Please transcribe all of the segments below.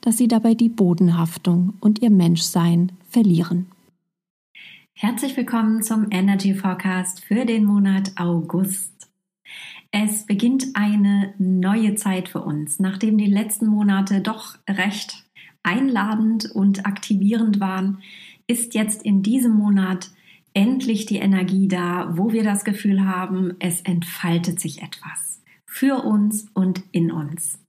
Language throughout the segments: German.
dass sie dabei die Bodenhaftung und ihr Menschsein verlieren. Herzlich willkommen zum Energy Forecast für den Monat August. Es beginnt eine neue Zeit für uns, nachdem die letzten Monate doch recht einladend und aktivierend waren, ist jetzt in diesem Monat endlich die Energie da, wo wir das Gefühl haben, es entfaltet sich etwas für uns und in uns.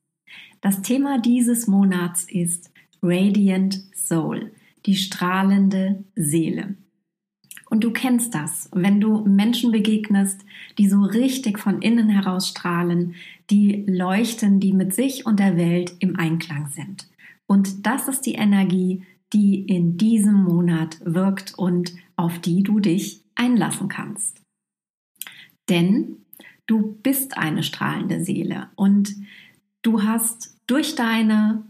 Das Thema dieses Monats ist Radiant Soul, die strahlende Seele. Und du kennst das, wenn du Menschen begegnest, die so richtig von innen heraus strahlen, die leuchten, die mit sich und der Welt im Einklang sind. Und das ist die Energie, die in diesem Monat wirkt und auf die du dich einlassen kannst. Denn du bist eine strahlende Seele und Du hast durch deine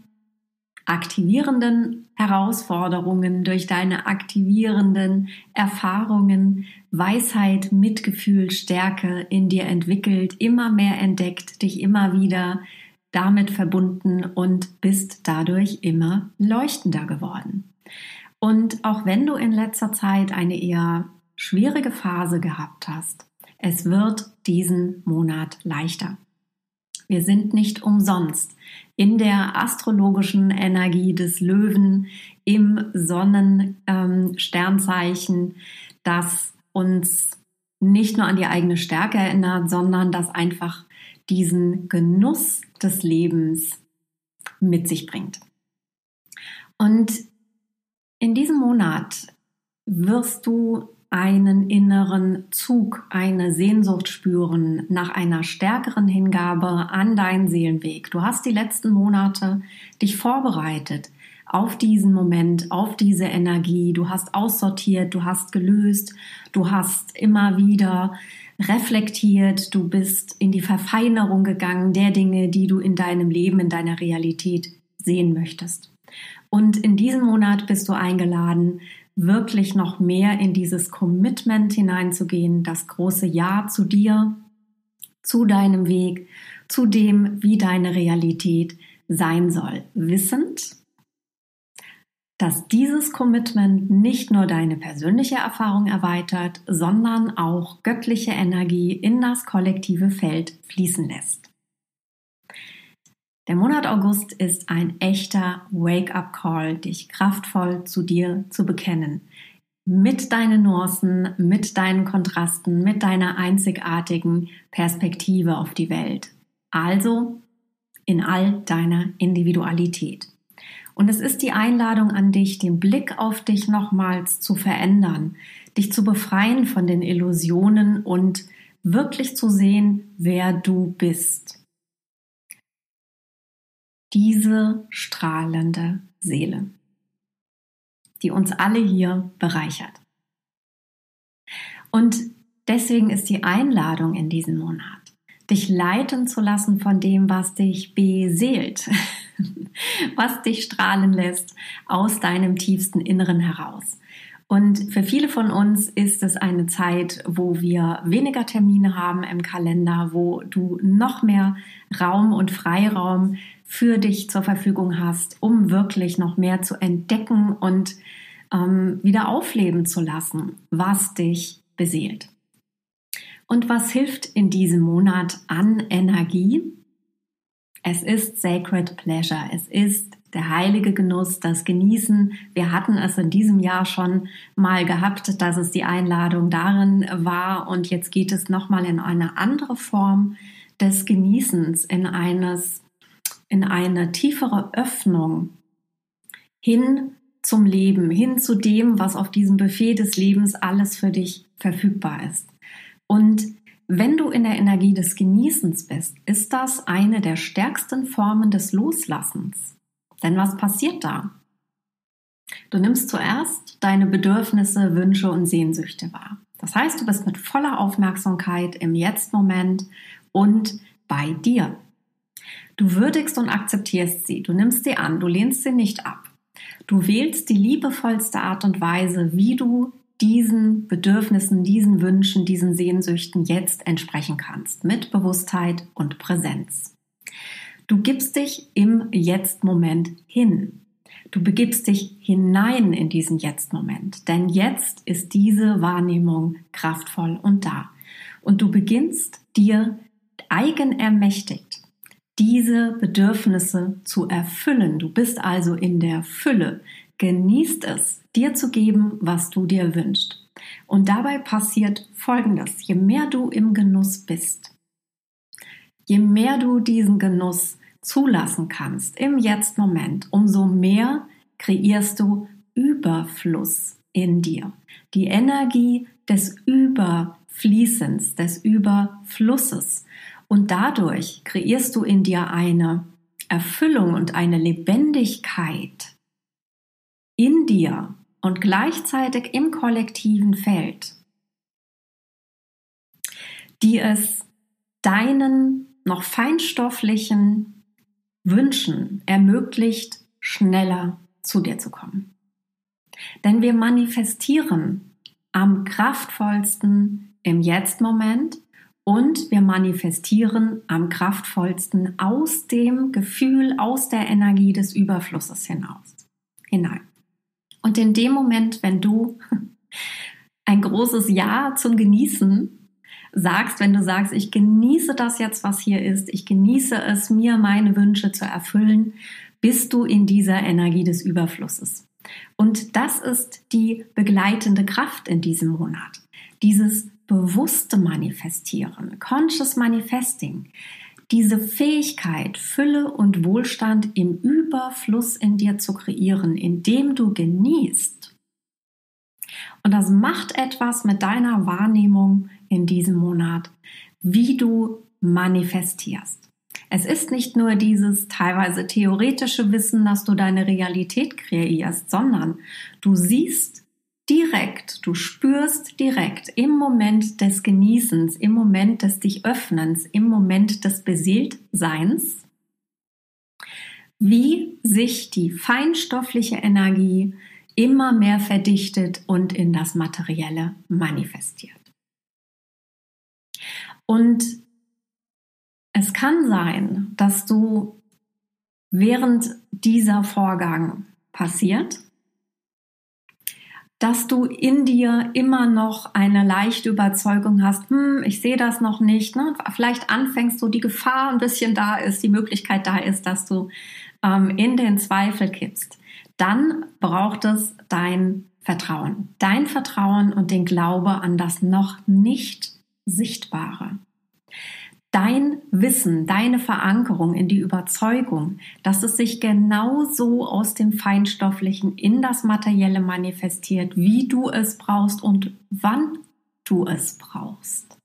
aktivierenden Herausforderungen, durch deine aktivierenden Erfahrungen Weisheit, Mitgefühl, Stärke in dir entwickelt, immer mehr entdeckt, dich immer wieder damit verbunden und bist dadurch immer leuchtender geworden. Und auch wenn du in letzter Zeit eine eher schwierige Phase gehabt hast, es wird diesen Monat leichter. Wir sind nicht umsonst in der astrologischen Energie des Löwen im Sonnensternzeichen, ähm, das uns nicht nur an die eigene Stärke erinnert, sondern das einfach diesen Genuss des Lebens mit sich bringt. Und in diesem Monat wirst du einen inneren Zug, eine Sehnsucht spüren nach einer stärkeren Hingabe an deinen Seelenweg. Du hast die letzten Monate dich vorbereitet auf diesen Moment, auf diese Energie. Du hast aussortiert, du hast gelöst, du hast immer wieder reflektiert, du bist in die Verfeinerung gegangen der Dinge, die du in deinem Leben, in deiner Realität sehen möchtest. Und in diesem Monat bist du eingeladen, wirklich noch mehr in dieses Commitment hineinzugehen, das große Ja zu dir, zu deinem Weg, zu dem, wie deine Realität sein soll, wissend, dass dieses Commitment nicht nur deine persönliche Erfahrung erweitert, sondern auch göttliche Energie in das kollektive Feld fließen lässt. Der Monat August ist ein echter Wake-up-Call, dich kraftvoll zu dir zu bekennen. Mit deinen Nuancen, mit deinen Kontrasten, mit deiner einzigartigen Perspektive auf die Welt. Also in all deiner Individualität. Und es ist die Einladung an dich, den Blick auf dich nochmals zu verändern, dich zu befreien von den Illusionen und wirklich zu sehen, wer du bist diese strahlende Seele, die uns alle hier bereichert. Und deswegen ist die Einladung in diesem Monat, dich leiten zu lassen von dem, was dich beseelt, was dich strahlen lässt aus deinem tiefsten Inneren heraus. Und für viele von uns ist es eine Zeit, wo wir weniger Termine haben im Kalender, wo du noch mehr Raum und Freiraum für dich zur Verfügung hast, um wirklich noch mehr zu entdecken und ähm, wieder aufleben zu lassen, was dich beseelt. Und was hilft in diesem Monat an Energie? Es ist Sacred Pleasure. Es ist der heilige Genuss, das Genießen. Wir hatten es in diesem Jahr schon mal gehabt, dass es die Einladung darin war. Und jetzt geht es nochmal in eine andere Form des Genießens, in eines, in eine tiefere Öffnung hin zum Leben, hin zu dem, was auf diesem Buffet des Lebens alles für dich verfügbar ist. Und wenn du in der Energie des Genießens bist, ist das eine der stärksten Formen des Loslassens. Denn was passiert da? Du nimmst zuerst deine Bedürfnisse, Wünsche und Sehnsüchte wahr. Das heißt, du bist mit voller Aufmerksamkeit im Jetzt-Moment und bei dir. Du würdigst und akzeptierst sie, du nimmst sie an, du lehnst sie nicht ab. Du wählst die liebevollste Art und Weise, wie du diesen Bedürfnissen, diesen Wünschen, diesen Sehnsüchten jetzt entsprechen kannst, mit Bewusstheit und Präsenz. Du gibst dich im Jetzt-Moment hin. Du begibst dich hinein in diesen Jetzt-Moment, denn jetzt ist diese Wahrnehmung kraftvoll und da. Und du beginnst dir eigenermächtigt diese Bedürfnisse zu erfüllen. Du bist also in der Fülle. Genießt es, dir zu geben, was du dir wünschst. Und dabei passiert Folgendes. Je mehr du im Genuss bist, je mehr du diesen Genuss zulassen kannst im Jetzt-Moment, umso mehr kreierst du Überfluss in dir. Die Energie des Überfließens, des Überflusses. Und dadurch kreierst du in dir eine Erfüllung und eine Lebendigkeit in dir und gleichzeitig im kollektiven Feld, die es deinen noch feinstofflichen Wünschen ermöglicht, schneller zu dir zu kommen. Denn wir manifestieren am kraftvollsten im Jetzt-Moment und wir manifestieren am kraftvollsten aus dem Gefühl, aus der Energie des Überflusses hinaus, hinein. Und in dem Moment, wenn du ein großes Ja zum Genießen sagst, wenn du sagst, ich genieße das jetzt, was hier ist, ich genieße es, mir meine Wünsche zu erfüllen, bist du in dieser Energie des Überflusses. Und das ist die begleitende Kraft in diesem Monat. Dieses bewusste Manifestieren, Conscious Manifesting, diese Fähigkeit, Fülle und Wohlstand im Überfluss in dir zu kreieren, indem du genießt. Und das macht etwas mit deiner Wahrnehmung in diesem Monat, wie du manifestierst. Es ist nicht nur dieses teilweise theoretische Wissen, dass du deine Realität kreierst, sondern du siehst direkt, du spürst direkt im Moment des Genießens, im Moment des dich Öffnens, im Moment des Beseeltseins, wie sich die feinstoffliche Energie immer mehr verdichtet und in das Materielle manifestiert. Und es kann sein, dass du während dieser Vorgang passiert, dass du in dir immer noch eine leichte Überzeugung hast, hm, ich sehe das noch nicht. Ne? Vielleicht anfängst du, die Gefahr ein bisschen da ist, die Möglichkeit da ist, dass du ähm, in den Zweifel kippst. Dann braucht es dein Vertrauen. Dein Vertrauen und den Glaube an das noch nicht Sichtbare dein Wissen, deine Verankerung in die Überzeugung, dass es sich genauso aus dem Feinstofflichen in das Materielle manifestiert, wie du es brauchst und wann du es brauchst.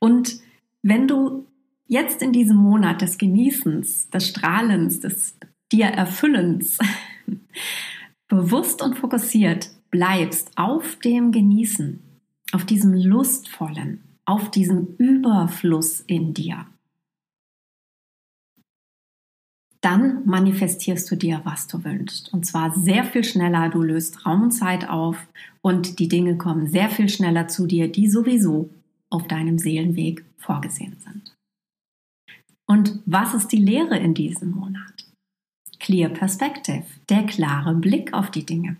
Und wenn du jetzt in diesem Monat des Genießens, des Strahlens, des dir Erfüllens bewusst und fokussiert bleibst auf dem Genießen, auf diesem Lustvollen, auf diesem Überfluss in dir, dann manifestierst du dir, was du wünschst. Und zwar sehr viel schneller. Du löst Raum und Zeit auf und die Dinge kommen sehr viel schneller zu dir, die sowieso auf deinem Seelenweg vorgesehen sind. Und was ist die Lehre in diesem Monat? Clear Perspective, der klare Blick auf die Dinge.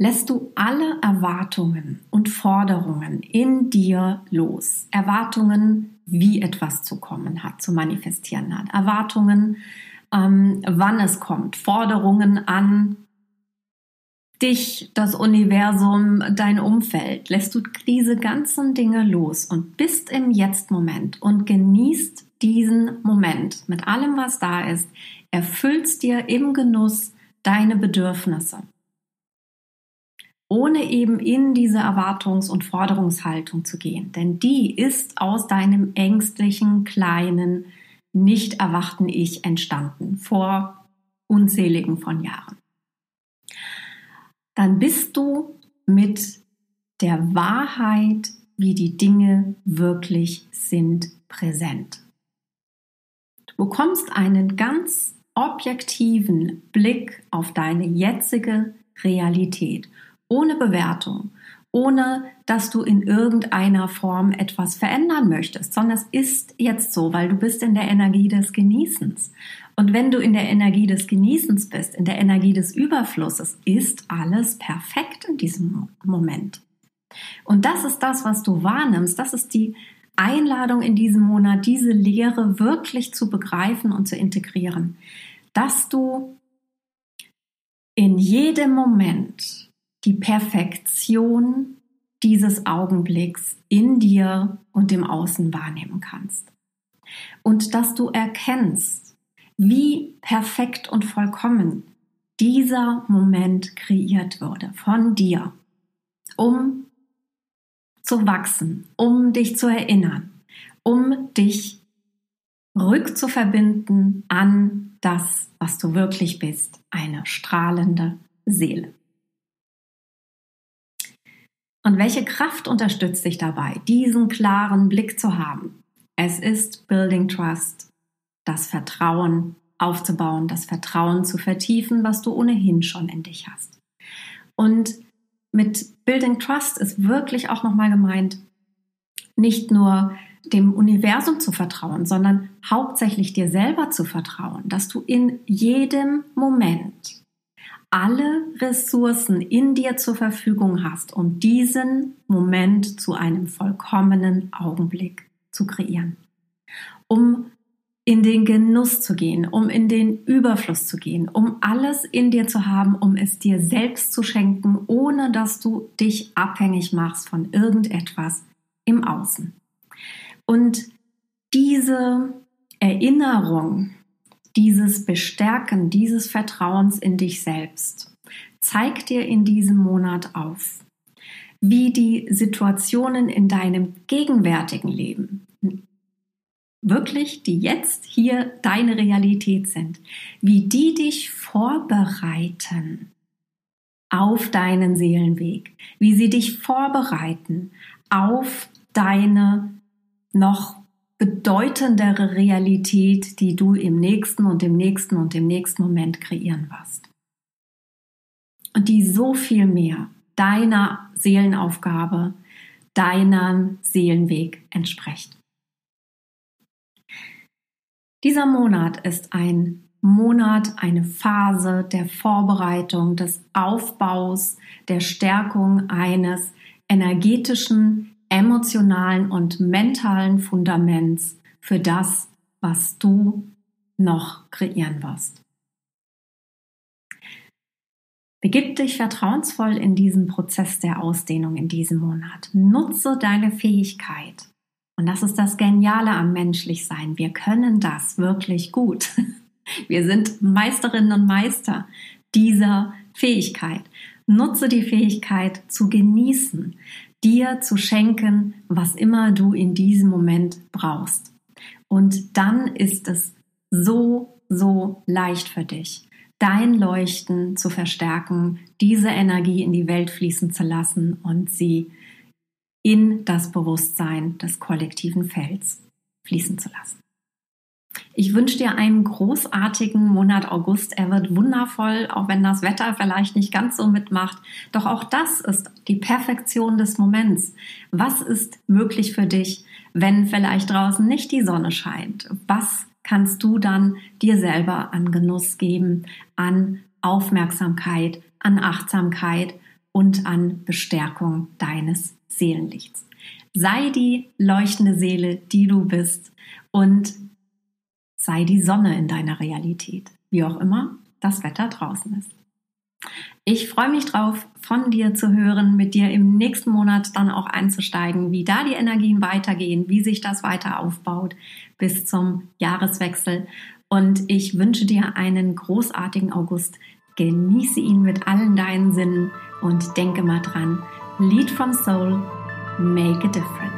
Lässt du alle Erwartungen und Forderungen in dir los. Erwartungen, wie etwas zu kommen hat, zu manifestieren hat. Erwartungen, ähm, wann es kommt. Forderungen an dich, das Universum, dein Umfeld, lässt du diese ganzen Dinge los und bist im Jetzt-Moment und genießt diesen Moment mit allem, was da ist, erfüllst dir im Genuss deine Bedürfnisse, ohne eben in diese Erwartungs- und Forderungshaltung zu gehen, denn die ist aus deinem ängstlichen, kleinen, nicht erwachten Ich entstanden vor unzähligen von Jahren. Dann bist du mit der Wahrheit, wie die Dinge wirklich sind, präsent. Du bekommst einen ganz objektiven Blick auf deine jetzige Realität, ohne Bewertung, ohne dass du in irgendeiner Form etwas verändern möchtest, sondern es ist jetzt so, weil du bist in der Energie des Genießens. Und wenn du in der Energie des Genießens bist, in der Energie des Überflusses, ist alles perfekt in diesem Moment. Und das ist das, was du wahrnimmst. Das ist die Einladung in diesem Monat, diese Lehre wirklich zu begreifen und zu integrieren. Dass du in jedem Moment die Perfektion dieses Augenblicks in dir und im Außen wahrnehmen kannst. Und dass du erkennst, wie perfekt und vollkommen dieser Moment kreiert wurde von dir, um zu wachsen, um dich zu erinnern, um dich rückzuverbinden an das, was du wirklich bist, eine strahlende Seele. Und welche Kraft unterstützt dich dabei, diesen klaren Blick zu haben? Es ist Building Trust das Vertrauen aufzubauen, das Vertrauen zu vertiefen, was du ohnehin schon in dich hast. Und mit Building Trust ist wirklich auch nochmal gemeint, nicht nur dem Universum zu vertrauen, sondern hauptsächlich dir selber zu vertrauen, dass du in jedem Moment alle Ressourcen in dir zur Verfügung hast, um diesen Moment zu einem vollkommenen Augenblick zu kreieren. Um in den Genuss zu gehen, um in den Überfluss zu gehen, um alles in dir zu haben, um es dir selbst zu schenken, ohne dass du dich abhängig machst von irgendetwas im Außen. Und diese Erinnerung, dieses Bestärken dieses Vertrauens in dich selbst zeigt dir in diesem Monat auf, wie die Situationen in deinem gegenwärtigen Leben, wirklich, die jetzt hier deine Realität sind, wie die dich vorbereiten auf deinen Seelenweg, wie sie dich vorbereiten auf deine noch bedeutendere Realität, die du im nächsten und im nächsten und im nächsten Moment kreieren wirst. Und die so viel mehr deiner Seelenaufgabe, deinem Seelenweg entspricht. Dieser Monat ist ein Monat, eine Phase der Vorbereitung, des Aufbaus, der Stärkung eines energetischen, emotionalen und mentalen Fundaments für das, was du noch kreieren wirst. Begib dich vertrauensvoll in diesen Prozess der Ausdehnung in diesem Monat. Nutze deine Fähigkeit, und das ist das Geniale am Menschlichsein. Wir können das wirklich gut. Wir sind Meisterinnen und Meister dieser Fähigkeit. Nutze die Fähigkeit zu genießen, dir zu schenken, was immer du in diesem Moment brauchst. Und dann ist es so, so leicht für dich, dein Leuchten zu verstärken, diese Energie in die Welt fließen zu lassen und sie in das Bewusstsein des kollektiven Felds fließen zu lassen. Ich wünsche dir einen großartigen Monat August. Er wird wundervoll, auch wenn das Wetter vielleicht nicht ganz so mitmacht. Doch auch das ist die Perfektion des Moments. Was ist möglich für dich, wenn vielleicht draußen nicht die Sonne scheint? Was kannst du dann dir selber an Genuss geben, an Aufmerksamkeit, an Achtsamkeit und an Bestärkung deines Seelenlichts? Sei die leuchtende Seele, die du bist und sei die Sonne in deiner Realität, wie auch immer das Wetter draußen ist. Ich freue mich drauf, von dir zu hören, mit dir im nächsten Monat dann auch einzusteigen, wie da die Energien weitergehen, wie sich das weiter aufbaut bis zum Jahreswechsel. Und ich wünsche dir einen großartigen August. Genieße ihn mit allen deinen Sinnen und denke mal dran, Lead from Soul, make a difference.